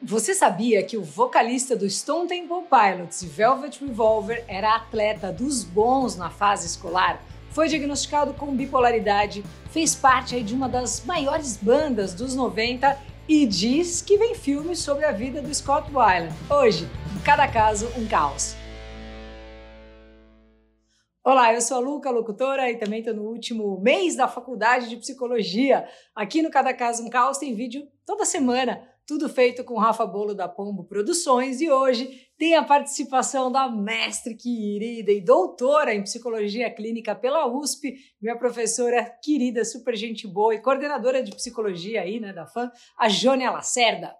Você sabia que o vocalista do Stone Temple Pilots Velvet Revolver era atleta dos bons na fase escolar? Foi diagnosticado com bipolaridade, fez parte de uma das maiores bandas dos 90 e diz que vem filme sobre a vida do Scott Weiland. Hoje, em cada caso, um caos. Olá, eu sou a Luca, locutora, e também estou no último mês da faculdade de psicologia. Aqui no Cada Caso um Caos tem vídeo toda semana, tudo feito com Rafa Bolo da Pombo Produções, e hoje tem a participação da mestre querida e doutora em psicologia clínica pela USP, minha professora querida, super gente boa e coordenadora de psicologia aí, né, da FAM, a Jônia Lacerda.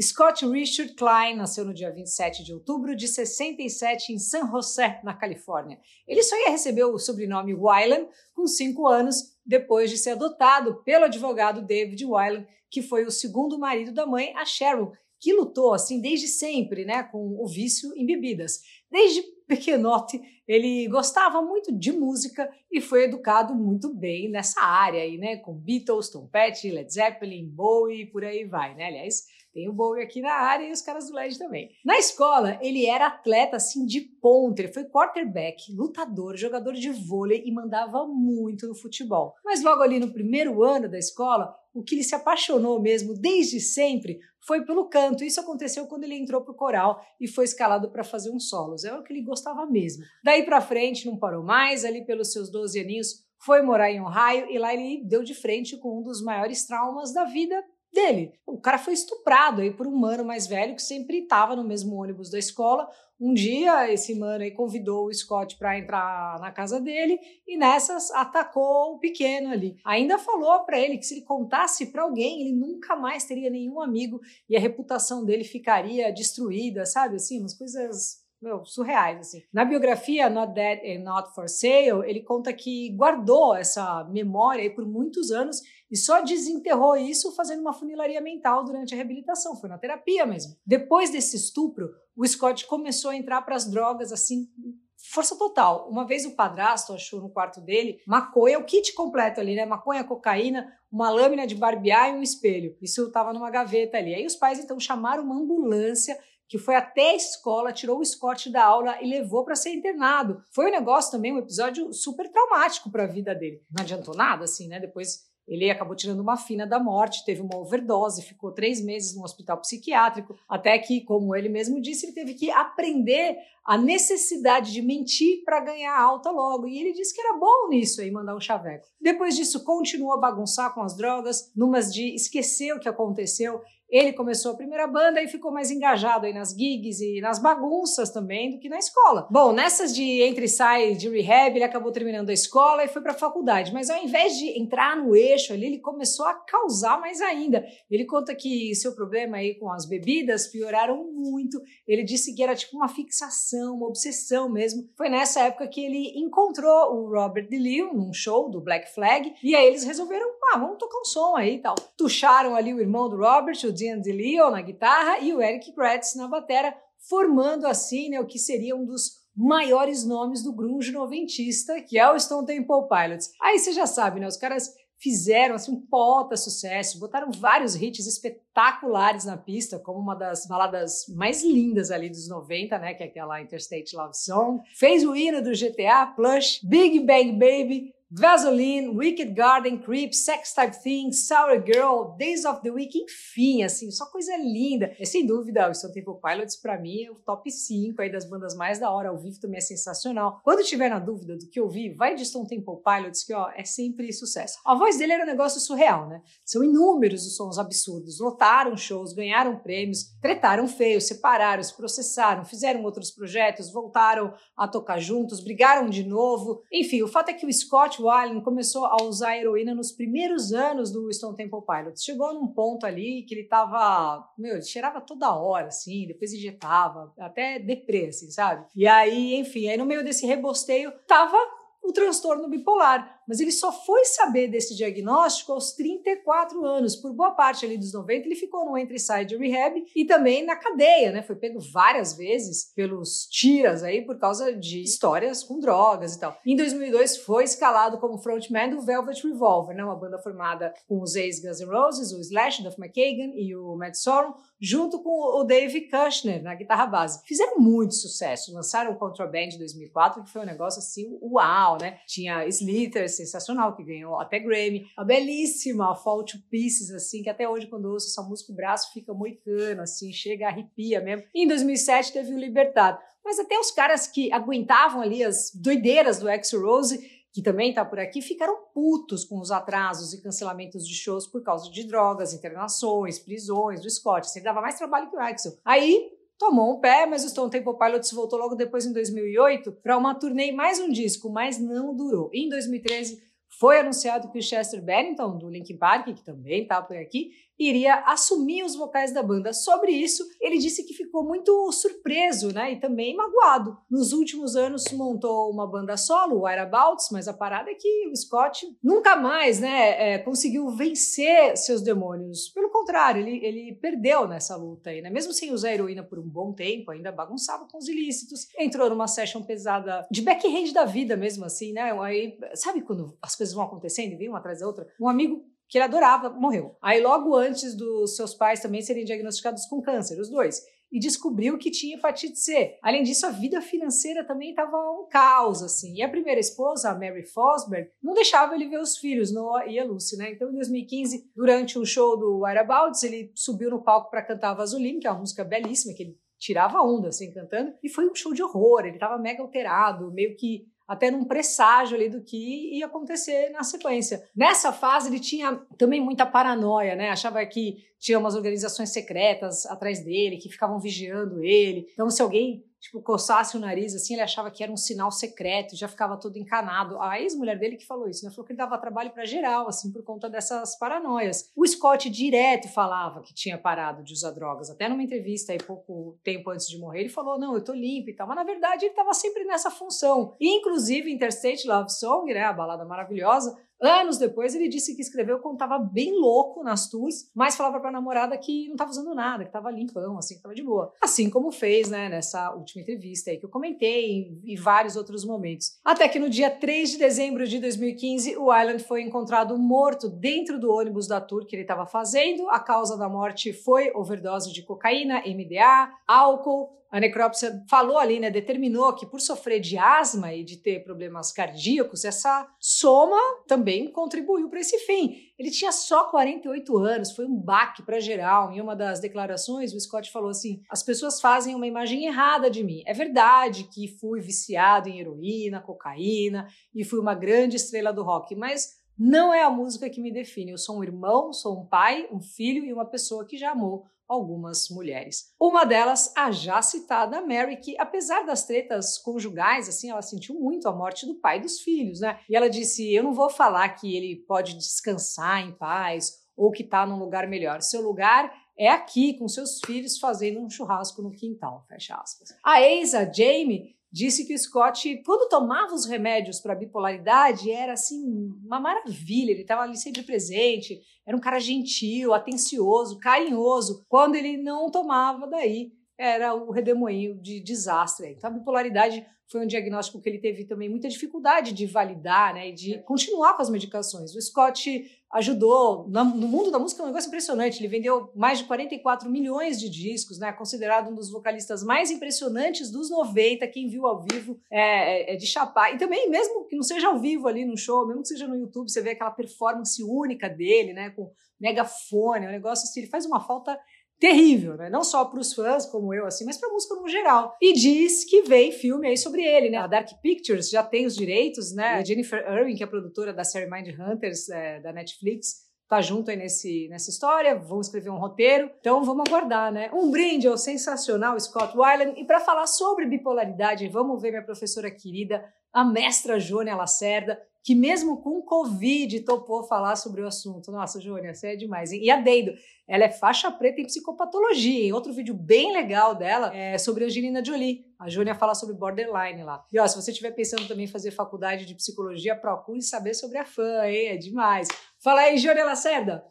Scott Richard Klein nasceu no dia 27 de outubro de 67 em San José, na Califórnia. Ele só ia receber o sobrenome Weiland com cinco anos depois de ser adotado pelo advogado David Weiland, que foi o segundo marido da mãe, a Cheryl, que lutou assim desde sempre, né, com o vício em bebidas. Desde pequenote, ele gostava muito de música e foi educado muito bem nessa área aí, né, com Beatles, Tom Petty, Led Zeppelin, Bowie, por aí vai, né? Aliás, tem o Bowie aqui na área e os caras do LED também. Na escola, ele era atleta assim de ponta, ele foi quarterback, lutador, jogador de vôlei e mandava muito no futebol. Mas logo ali no primeiro ano da escola, o que ele se apaixonou mesmo desde sempre foi pelo canto. Isso aconteceu quando ele entrou pro coral e foi escalado para fazer uns solos. É o que ele gostava mesmo. Daí para frente não parou mais, ali pelos seus 12 aninhos foi morar em Ohio e lá ele deu de frente com um dos maiores traumas da vida dele. O cara foi estuprado aí por um mano mais velho que sempre estava no mesmo ônibus da escola. Um dia esse mano aí convidou o Scott para entrar na casa dele e nessas atacou o pequeno ali. Ainda falou para ele que se ele contasse para alguém, ele nunca mais teria nenhum amigo e a reputação dele ficaria destruída, sabe? Assim, umas coisas meu, surreais, assim. Na biografia Not Dead and Not For Sale, ele conta que guardou essa memória aí por muitos anos e só desenterrou isso fazendo uma funilaria mental durante a reabilitação, foi na terapia mesmo. Depois desse estupro, o Scott começou a entrar para as drogas assim, força total. Uma vez o padrasto achou no quarto dele maconha, o kit completo ali, né? Maconha, cocaína, uma lâmina de barbear e um espelho. Isso estava numa gaveta ali. Aí os pais então chamaram uma ambulância que foi até a escola, tirou o Scott da aula e levou para ser internado. Foi um negócio também, um episódio super traumático para a vida dele. Não adiantou nada, assim, né? Depois ele acabou tirando uma fina da morte, teve uma overdose, ficou três meses no hospital psiquiátrico, até que, como ele mesmo disse, ele teve que aprender a necessidade de mentir para ganhar alta logo. E ele disse que era bom nisso aí, mandar um chaveco. Depois disso, continuou a bagunçar com as drogas, numas de esquecer o que aconteceu ele começou a primeira banda e ficou mais engajado aí nas gigs e nas bagunças também do que na escola. Bom, nessas de entre e sai de rehab, ele acabou terminando a escola e foi para a faculdade, mas ao invés de entrar no eixo ali, ele começou a causar mais ainda. Ele conta que seu problema aí com as bebidas pioraram muito. Ele disse que era tipo uma fixação, uma obsessão mesmo. Foi nessa época que ele encontrou o Robert DeLeo num show do Black Flag e aí eles resolveram, ah, vamos tocar um som aí e tal. Tucharam ali o irmão do Robert, o Dean DeLeo na guitarra e o Eric Kretz na batera, formando assim né, o que seria um dos maiores nomes do grunge noventista, que é o Stone Temple Pilots. Aí você já sabe, né? Os caras fizeram assim um pota sucesso, botaram vários hits espetaculares na pista, como uma das baladas mais lindas ali dos 90, né, que é aquela Interstate Love Song. Fez o hino do GTA, Plush, Big Bang Baby, Vaseline, Wicked Garden, Creep, Sex Type Thing, Sour Girl, Days of the Week, enfim, assim, só coisa linda. É sem dúvida, o Stone Temple Pilots para mim é o top 5 aí das bandas mais da hora, ao vivo também é sensacional. Quando tiver na dúvida do que ouvir, vai de Stone Temple Pilots que ó, é sempre sucesso. A voz dele era um negócio surreal, né? São inúmeros os sons absurdos, lotaram shows, ganharam prêmios, tretaram feio, separaram, se processaram, fizeram outros projetos, voltaram a tocar juntos, brigaram de novo. Enfim, o fato é que o Scott Wallen começou a usar heroína nos primeiros anos do Stone Temple Pilots. Chegou num ponto ali que ele tava, meu, ele cheirava toda hora, assim, depois injetava, até deprê, assim, sabe? E aí, enfim, aí no meio desse rebosteio tava o transtorno bipolar. Mas ele só foi saber desse diagnóstico aos 34 anos. Por boa parte ali dos 90, ele ficou no Entry-Side Rehab e também na cadeia, né? Foi pego várias vezes pelos tiras aí por causa de histórias com drogas e tal. Em 2002, foi escalado como frontman do Velvet Revolver, né? Uma banda formada com os ex-Guns N' Roses, o Slash, Duff McKagan e o Matt Sorum, junto com o Dave Kushner na guitarra base. Fizeram muito sucesso, lançaram o Contraband de 2004, que foi um negócio assim, uau, né? Tinha Slither, sensacional, que ganhou até Grammy. A belíssima Fall to Pieces, assim, que até hoje quando eu ouço essa música o braço fica moicano, assim, chega, arrepia mesmo. E em 2007 teve o Libertado. Mas até os caras que aguentavam ali as doideiras do X-Rose que também está por aqui, ficaram putos com os atrasos e cancelamentos de shows por causa de drogas, internações, prisões do Scott. Assim, dava mais trabalho que o Axel. Aí tomou um pé, mas o Stone Temple Pilots voltou logo depois, em 2008, para uma turnê mais um disco, mas não durou. Em 2013, foi anunciado que o Chester Bennington, do Linkin Park, que também está por aqui, iria assumir os vocais da banda. Sobre isso, ele disse que ficou muito surpreso, né, e também magoado. Nos últimos anos montou uma banda solo, o Whereabouts, mas a parada é que o Scott nunca mais, né, é, conseguiu vencer seus demônios. Pelo contrário, ele, ele perdeu nessa luta aí, né? Mesmo sem usar heroína por um bom tempo, ainda bagunçava com os ilícitos. Entrou numa session pesada de backhand da vida mesmo assim, né? Aí, sabe quando as coisas vão acontecendo e vêm uma atrás da outra? Um amigo que ele adorava, morreu. Aí, logo antes dos seus pais também serem diagnosticados com câncer, os dois. E descobriu que tinha hepatite C. Além disso, a vida financeira também estava um caos, assim. E a primeira esposa, a Mary Fosberg, não deixava ele ver os filhos, Noah e a Lucy, né? Então, em 2015, durante um show do Whereabouts, ele subiu no palco para cantar Vaseline, que é uma música belíssima, que ele tirava onda, assim, cantando. E foi um show de horror. Ele estava mega alterado, meio que até num presságio ali do que ia acontecer na sequência. Nessa fase ele tinha também muita paranoia, né? Achava que tinha umas organizações secretas atrás dele que ficavam vigiando ele. Então se alguém tipo, coçasse o nariz, assim, ele achava que era um sinal secreto, já ficava todo encanado. A ex-mulher dele que falou isso, né? Falou que ele dava trabalho para geral, assim, por conta dessas paranoias. O Scott direto falava que tinha parado de usar drogas. Até numa entrevista aí, pouco tempo antes de morrer, ele falou: não, eu tô limpo e tal. Mas na verdade ele estava sempre nessa função. E, inclusive, Interstate Love Song, né? A balada maravilhosa Anos depois, ele disse que escreveu quando estava bem louco nas tours, mas falava para a namorada que não estava usando nada, que estava limpão, assim, que estava de boa. Assim como fez, né, nessa última entrevista aí que eu comentei em vários outros momentos. Até que no dia 3 de dezembro de 2015, o Island foi encontrado morto dentro do ônibus da tour que ele estava fazendo. A causa da morte foi overdose de cocaína, MDA, álcool, a necrópsia falou ali, né, determinou que por sofrer de asma e de ter problemas cardíacos, essa soma também contribuiu para esse fim. Ele tinha só 48 anos, foi um baque para geral. Em uma das declarações, o Scott falou assim: as pessoas fazem uma imagem errada de mim. É verdade que fui viciado em heroína, cocaína e fui uma grande estrela do rock, mas não é a música que me define. Eu sou um irmão, sou um pai, um filho e uma pessoa que já amou algumas mulheres. Uma delas, a já citada Mary, que apesar das tretas conjugais, assim, ela sentiu muito a morte do pai e dos filhos, né? E ela disse: "Eu não vou falar que ele pode descansar em paz ou que está num lugar melhor. Seu lugar é aqui com seus filhos fazendo um churrasco no quintal", fecha aspas. A ex, a Jamie, disse que o Scott, quando tomava os remédios para bipolaridade, era assim uma maravilha. Ele estava ali sempre presente, era um cara gentil, atencioso, carinhoso. Quando ele não tomava, daí era o redemoinho de desastre. Então a bipolaridade foi um diagnóstico que ele teve também muita dificuldade de validar, né, e de continuar com as medicações. O Scott ajudou no mundo da música é um negócio impressionante. Ele vendeu mais de 44 milhões de discos, né? Considerado um dos vocalistas mais impressionantes dos 90. Quem viu ao vivo é, é, é, de chapar. E também, mesmo que não seja ao vivo ali no show, mesmo que seja no YouTube, você vê aquela performance única dele, né? Com megafone, é um negócio assim. Ele faz uma falta terrível, né? Não só para os fãs como eu, assim, mas para a música no geral. E diz que vem filme aí sobre ele, né? A Dark Pictures já tem os direitos, né? A Jennifer Irwin, que é produtora da série Mind Hunters é, da Netflix, tá junto aí nesse, nessa história, vão escrever um roteiro, então vamos aguardar, né? Um brinde ao sensacional Scott Weiland, e para falar sobre bipolaridade, vamos ver minha professora querida a mestra Jônia Lacerda, que mesmo com Covid topou falar sobre o assunto. Nossa, Jônia, você é demais. E a Deido, ela é faixa preta em psicopatologia. E outro vídeo bem legal dela é sobre Angelina Jolie. A Jônia fala sobre borderline lá. E ó, se você estiver pensando também em fazer faculdade de psicologia, procure saber sobre a fã, hein? É demais. Fala aí, Jônia Lacerda.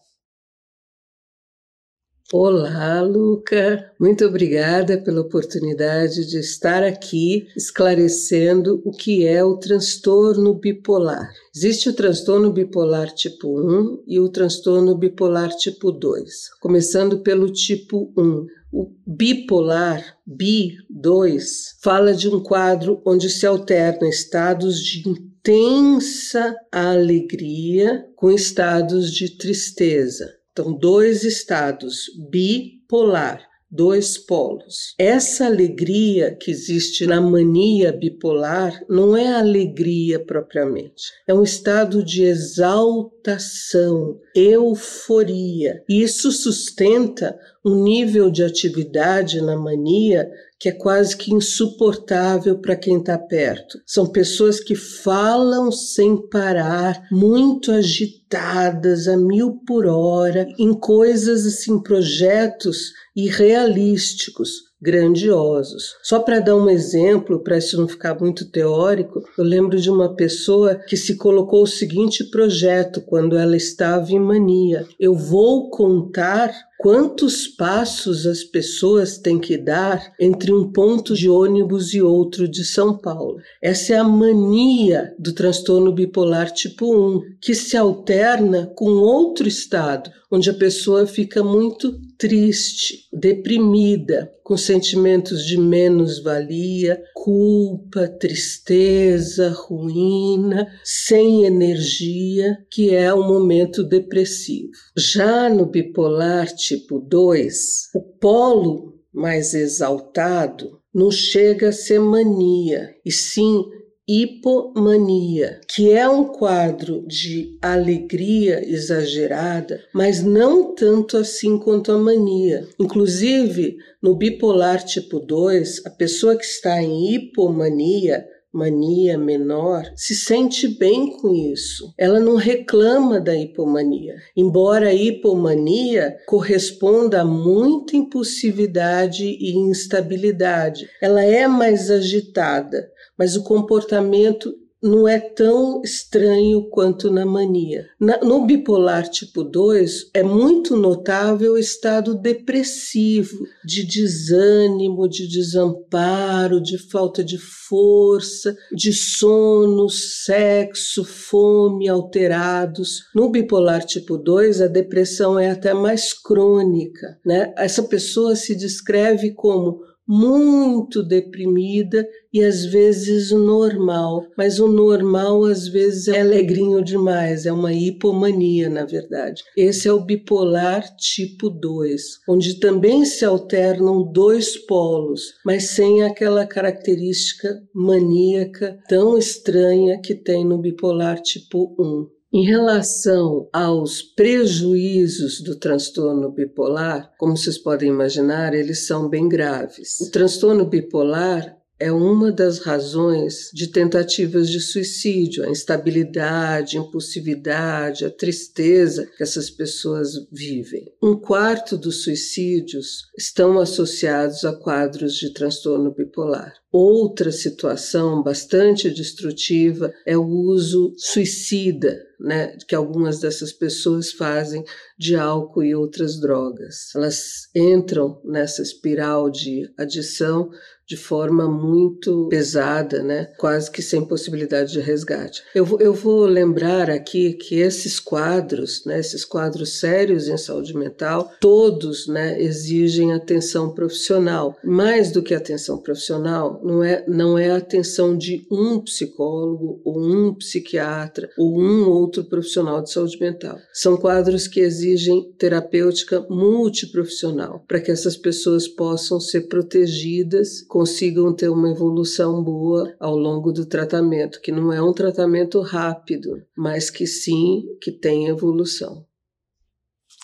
Olá, Luca. Muito obrigada pela oportunidade de estar aqui esclarecendo o que é o transtorno bipolar. Existe o transtorno bipolar tipo 1 e o transtorno bipolar tipo 2. Começando pelo tipo 1. O bipolar, BI2, fala de um quadro onde se alternam estados de intensa alegria com estados de tristeza. Então, dois estados bipolar, dois polos. Essa alegria que existe na mania bipolar não é alegria propriamente, é um estado de exaltação, euforia. Isso sustenta um nível de atividade na mania que é quase que insuportável para quem está perto. São pessoas que falam sem parar, muito agitadas, a mil por hora, em coisas assim, projetos irrealísticos grandiosos. Só para dar um exemplo, para isso não ficar muito teórico, eu lembro de uma pessoa que se colocou o seguinte projeto quando ela estava em mania: eu vou contar quantos passos as pessoas têm que dar entre um ponto de ônibus e outro de São Paulo. Essa é a mania do transtorno bipolar tipo 1, que se alterna com outro estado, onde a pessoa fica muito triste, deprimida, com sentimentos de menos-valia, culpa, tristeza, ruína, sem energia, que é o momento depressivo. Já no bipolar tipo 2, o polo mais exaltado não chega a ser mania, e sim hipomania, que é um quadro de alegria exagerada, mas não tanto assim quanto a mania. Inclusive, no bipolar tipo 2, a pessoa que está em hipomania mania menor se sente bem com isso. Ela não reclama da hipomania, embora a hipomania corresponda a muita impulsividade e instabilidade. Ela é mais agitada, mas o comportamento não é tão estranho quanto na mania. Na, no bipolar tipo 2, é muito notável o estado depressivo, de desânimo, de desamparo, de falta de força, de sono, sexo, fome alterados. No bipolar tipo 2, a depressão é até mais crônica. Né? Essa pessoa se descreve como muito deprimida e às vezes normal, mas o normal às vezes é alegrinho demais, é uma hipomania, na verdade. Esse é o bipolar tipo 2, onde também se alternam dois polos, mas sem aquela característica maníaca tão estranha que tem no bipolar tipo 1. Em relação aos prejuízos do transtorno bipolar, como vocês podem imaginar, eles são bem graves. O transtorno bipolar é uma das razões de tentativas de suicídio, a instabilidade, a impulsividade, a tristeza que essas pessoas vivem. Um quarto dos suicídios estão associados a quadros de transtorno bipolar. Outra situação bastante destrutiva é o uso suicida, né, que algumas dessas pessoas fazem de álcool e outras drogas. Elas entram nessa espiral de adição de forma muito pesada, né? quase que sem possibilidade de resgate. Eu vou, eu vou lembrar aqui que esses quadros, né, esses quadros sérios em saúde mental, todos né, exigem atenção profissional. Mais do que atenção profissional, não é, não é a atenção de um psicólogo ou um psiquiatra ou um outro profissional de saúde mental. São quadros que exigem terapêutica multiprofissional para que essas pessoas possam ser protegidas, consigam ter uma evolução boa ao longo do tratamento, que não é um tratamento rápido, mas que sim que tem evolução.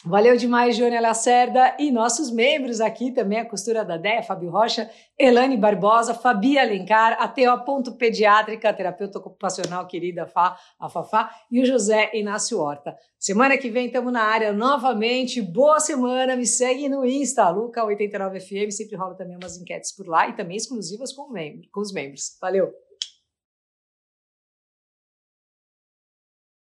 Valeu demais, Jônia Lacerda e nossos membros aqui também, a costura da DEA, Fábio Rocha, Elane Barbosa, Fabi Alencar, a Ponto Pediátrica, terapeuta ocupacional querida Fá, a Fafá, e o José Inácio Horta. Semana que vem estamos na área novamente. Boa semana, me segue no Insta, Luca89FM, sempre rola também umas enquetes por lá e também exclusivas com, membro, com os membros. Valeu!